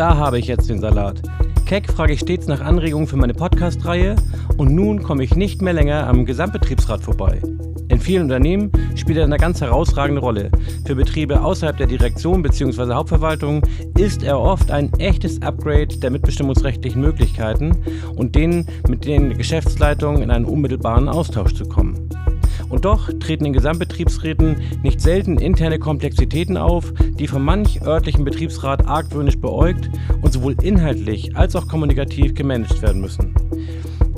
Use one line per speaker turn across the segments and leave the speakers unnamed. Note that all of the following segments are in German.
Da habe ich jetzt den Salat. Keck frage ich stets nach Anregungen für meine Podcast-Reihe und nun komme ich nicht mehr länger am Gesamtbetriebsrat vorbei. In vielen Unternehmen spielt er eine ganz herausragende Rolle. Für Betriebe außerhalb der Direktion bzw. Hauptverwaltung ist er oft ein echtes Upgrade der mitbestimmungsrechtlichen Möglichkeiten und denen mit den Geschäftsleitungen in einen unmittelbaren Austausch zu kommen. Und doch treten in Gesamtbetriebsräten nicht selten interne Komplexitäten auf, die von manch örtlichen Betriebsrat argwöhnisch beäugt und sowohl inhaltlich als auch kommunikativ gemanagt werden müssen.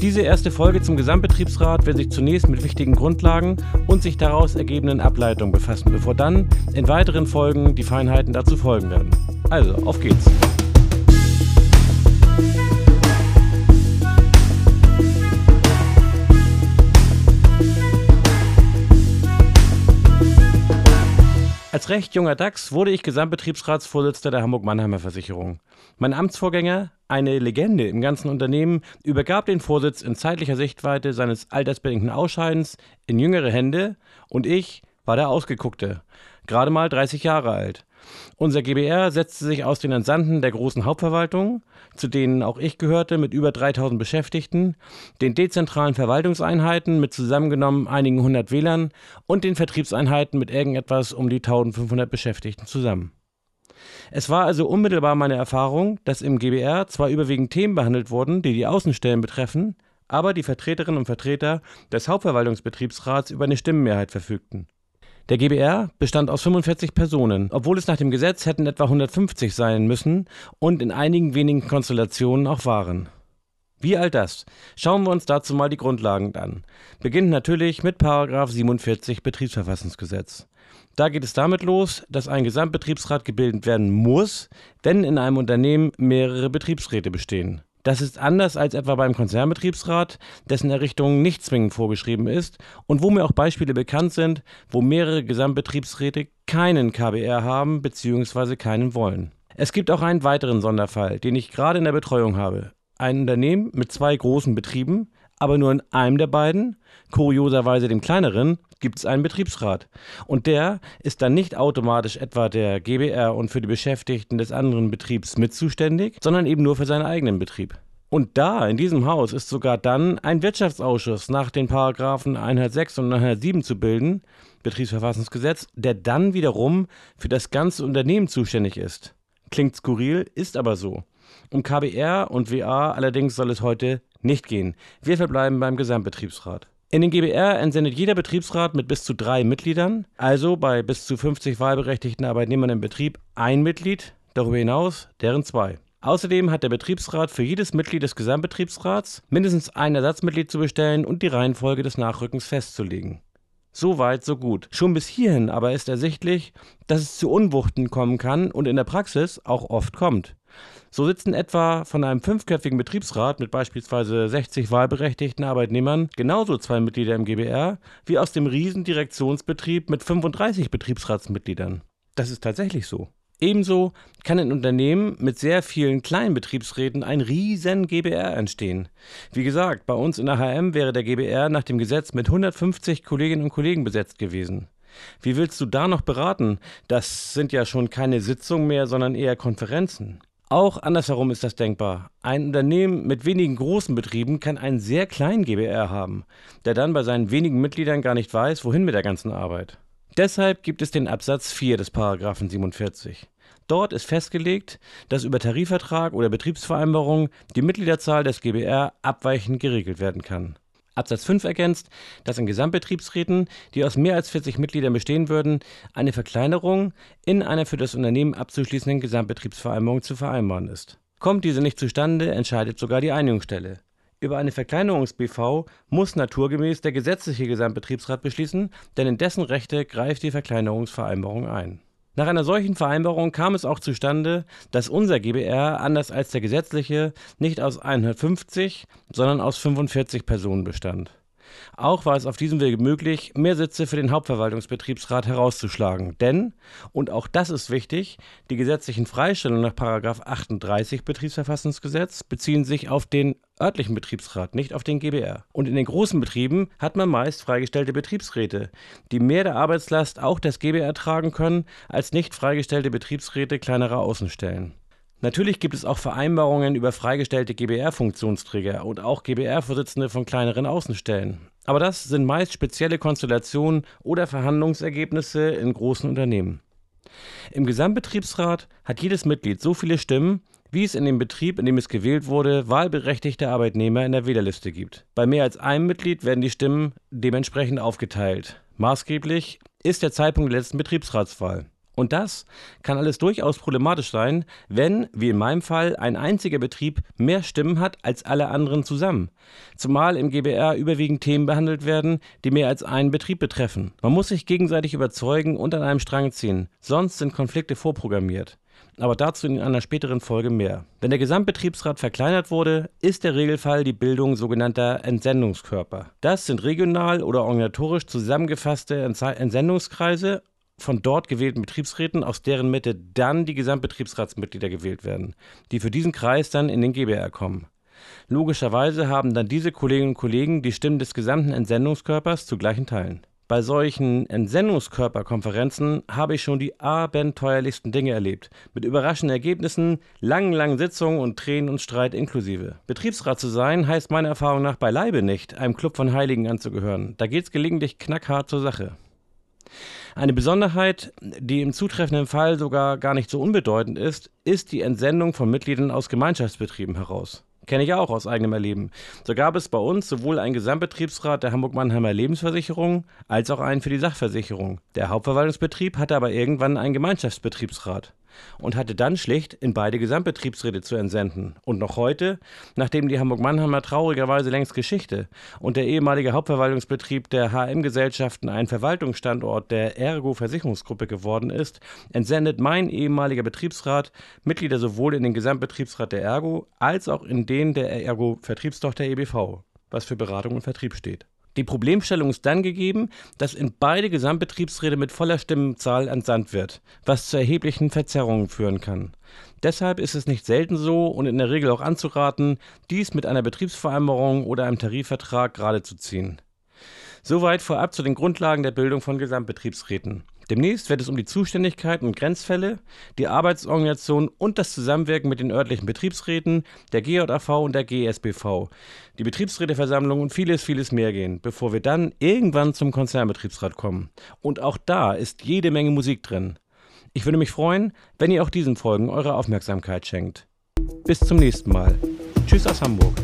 Diese erste Folge zum Gesamtbetriebsrat wird sich zunächst mit wichtigen Grundlagen und sich daraus ergebenden Ableitungen befassen, bevor dann in weiteren Folgen die Feinheiten dazu folgen werden. Also, auf geht's! Recht junger Dachs wurde ich Gesamtbetriebsratsvorsitzender der Hamburg-Mannheimer Versicherung. Mein Amtsvorgänger, eine Legende im ganzen Unternehmen, übergab den Vorsitz in zeitlicher Sichtweite seines altersbedingten Ausscheidens in jüngere Hände und ich war der Ausgeguckte, gerade mal 30 Jahre alt. Unser GBR setzte sich aus den Entsandten der großen Hauptverwaltung, zu denen auch ich gehörte, mit über 3000 Beschäftigten, den dezentralen Verwaltungseinheiten mit zusammengenommen einigen hundert Wählern und den Vertriebseinheiten mit irgendetwas um die 1500 Beschäftigten zusammen. Es war also unmittelbar meine Erfahrung, dass im GBR zwar überwiegend Themen behandelt wurden, die die Außenstellen betreffen, aber die Vertreterinnen und Vertreter des Hauptverwaltungsbetriebsrats über eine Stimmenmehrheit verfügten. Der GBR bestand aus 45 Personen, obwohl es nach dem Gesetz hätten etwa 150 sein müssen und in einigen wenigen Konstellationen auch waren. Wie all das? Schauen wir uns dazu mal die Grundlagen an. Beginnt natürlich mit 47 Betriebsverfassungsgesetz. Da geht es damit los, dass ein Gesamtbetriebsrat gebildet werden muss, wenn in einem Unternehmen mehrere Betriebsräte bestehen. Das ist anders als etwa beim Konzernbetriebsrat, dessen Errichtung nicht zwingend vorgeschrieben ist und wo mir auch Beispiele bekannt sind, wo mehrere Gesamtbetriebsräte keinen KBR haben bzw. keinen wollen. Es gibt auch einen weiteren Sonderfall, den ich gerade in der Betreuung habe. Ein Unternehmen mit zwei großen Betrieben, aber nur in einem der beiden, kurioserweise dem kleineren, gibt es einen Betriebsrat. Und der ist dann nicht automatisch etwa der GBR und für die Beschäftigten des anderen Betriebs mit zuständig, sondern eben nur für seinen eigenen Betrieb. Und da, in diesem Haus, ist sogar dann ein Wirtschaftsausschuss nach den Paragraphen 106 und 107 zu bilden, Betriebsverfassungsgesetz, der dann wiederum für das ganze Unternehmen zuständig ist. Klingt skurril, ist aber so. Um KBR und WA allerdings soll es heute nicht gehen. Wir verbleiben beim Gesamtbetriebsrat. In den GBR entsendet jeder Betriebsrat mit bis zu drei Mitgliedern, also bei bis zu 50 wahlberechtigten Arbeitnehmern im Betrieb ein Mitglied, darüber hinaus deren zwei. Außerdem hat der Betriebsrat für jedes Mitglied des Gesamtbetriebsrats mindestens ein Ersatzmitglied zu bestellen und die Reihenfolge des Nachrückens festzulegen. So weit, so gut. Schon bis hierhin aber ist ersichtlich, dass es zu Unwuchten kommen kann und in der Praxis auch oft kommt. So sitzen etwa von einem fünfköpfigen Betriebsrat mit beispielsweise 60 wahlberechtigten Arbeitnehmern genauso zwei Mitglieder im GBR wie aus dem Riesendirektionsbetrieb mit 35 Betriebsratsmitgliedern. Das ist tatsächlich so. Ebenso kann in Unternehmen mit sehr vielen kleinen Betriebsräten ein riesen GBR entstehen. Wie gesagt, bei uns in der HM wäre der GBR nach dem Gesetz mit 150 Kolleginnen und Kollegen besetzt gewesen. Wie willst du da noch beraten? Das sind ja schon keine Sitzungen mehr, sondern eher Konferenzen. Auch andersherum ist das denkbar. Ein Unternehmen mit wenigen großen Betrieben kann einen sehr kleinen GBR haben, der dann bei seinen wenigen Mitgliedern gar nicht weiß, wohin mit der ganzen Arbeit. Deshalb gibt es den Absatz 4 des Paragraphen 47. Dort ist festgelegt, dass über Tarifvertrag oder Betriebsvereinbarung die Mitgliederzahl des GBR abweichend geregelt werden kann. Absatz 5 ergänzt, dass in Gesamtbetriebsräten, die aus mehr als 40 Mitgliedern bestehen würden, eine Verkleinerung in einer für das Unternehmen abzuschließenden Gesamtbetriebsvereinbarung zu vereinbaren ist. Kommt diese nicht zustande, entscheidet sogar die Einigungsstelle. Über eine Verkleinerungs-BV muss naturgemäß der gesetzliche Gesamtbetriebsrat beschließen, denn in dessen Rechte greift die Verkleinerungsvereinbarung ein. Nach einer solchen Vereinbarung kam es auch zustande, dass unser GBR, anders als der gesetzliche, nicht aus 150, sondern aus 45 Personen bestand. Auch war es auf diesem Wege möglich, mehr Sitze für den Hauptverwaltungsbetriebsrat herauszuschlagen. Denn, und auch das ist wichtig, die gesetzlichen Freistellungen nach 38 Betriebsverfassungsgesetz beziehen sich auf den örtlichen Betriebsrat, nicht auf den GBR. Und in den großen Betrieben hat man meist freigestellte Betriebsräte, die mehr der Arbeitslast auch des GBR tragen können als nicht freigestellte Betriebsräte kleinerer Außenstellen. Natürlich gibt es auch Vereinbarungen über freigestellte GBR-Funktionsträger und auch GBR-Vorsitzende von kleineren Außenstellen. Aber das sind meist spezielle Konstellationen oder Verhandlungsergebnisse in großen Unternehmen. Im Gesamtbetriebsrat hat jedes Mitglied so viele Stimmen, wie es in dem Betrieb, in dem es gewählt wurde, wahlberechtigte Arbeitnehmer in der Wählerliste gibt. Bei mehr als einem Mitglied werden die Stimmen dementsprechend aufgeteilt. Maßgeblich ist der Zeitpunkt der letzten Betriebsratswahl. Und das kann alles durchaus problematisch sein, wenn, wie in meinem Fall, ein einziger Betrieb mehr Stimmen hat als alle anderen zusammen. Zumal im GBR überwiegend Themen behandelt werden, die mehr als einen Betrieb betreffen. Man muss sich gegenseitig überzeugen und an einem Strang ziehen, sonst sind Konflikte vorprogrammiert. Aber dazu in einer späteren Folge mehr. Wenn der Gesamtbetriebsrat verkleinert wurde, ist der Regelfall die Bildung sogenannter Entsendungskörper. Das sind regional oder organisatorisch zusammengefasste Entsendungskreise von dort gewählten Betriebsräten, aus deren Mitte dann die Gesamtbetriebsratsmitglieder gewählt werden, die für diesen Kreis dann in den GBR kommen. Logischerweise haben dann diese Kolleginnen und Kollegen die Stimmen des gesamten Entsendungskörpers zu gleichen Teilen. Bei solchen Entsendungskörperkonferenzen habe ich schon die abenteuerlichsten Dinge erlebt, mit überraschenden Ergebnissen, langen, langen Sitzungen und Tränen und Streit inklusive. Betriebsrat zu sein heißt meiner Erfahrung nach beileibe nicht, einem Club von Heiligen anzugehören. Da geht es gelegentlich knackhart zur Sache. Eine Besonderheit, die im zutreffenden Fall sogar gar nicht so unbedeutend ist, ist die Entsendung von Mitgliedern aus Gemeinschaftsbetrieben heraus. Kenne ich auch aus eigenem Erleben. So gab es bei uns sowohl einen Gesamtbetriebsrat der Hamburg-Mannheimer Lebensversicherung als auch einen für die Sachversicherung. Der Hauptverwaltungsbetrieb hatte aber irgendwann einen Gemeinschaftsbetriebsrat und hatte dann schlicht in beide Gesamtbetriebsräte zu entsenden. Und noch heute, nachdem die Hamburg-Mannheimer traurigerweise längst Geschichte und der ehemalige Hauptverwaltungsbetrieb der HM-Gesellschaften ein Verwaltungsstandort der Ergo-Versicherungsgruppe geworden ist, entsendet mein ehemaliger Betriebsrat Mitglieder sowohl in den Gesamtbetriebsrat der Ergo als auch in den der Ergo-Vertriebstochter EBV, was für Beratung und Vertrieb steht. Die Problemstellung ist dann gegeben, dass in beide Gesamtbetriebsräte mit voller Stimmenzahl entsandt wird, was zu erheblichen Verzerrungen führen kann. Deshalb ist es nicht selten so und in der Regel auch anzuraten, dies mit einer Betriebsvereinbarung oder einem Tarifvertrag gerade zu ziehen. Soweit vorab zu den Grundlagen der Bildung von Gesamtbetriebsräten. Demnächst wird es um die Zuständigkeiten und Grenzfälle, die Arbeitsorganisation und das Zusammenwirken mit den örtlichen Betriebsräten, der GJAV und der GSBV, die Betriebsräteversammlung und vieles, vieles mehr gehen, bevor wir dann irgendwann zum Konzernbetriebsrat kommen. Und auch da ist jede Menge Musik drin. Ich würde mich freuen, wenn ihr auch diesen Folgen eure Aufmerksamkeit schenkt. Bis zum nächsten Mal. Tschüss aus Hamburg.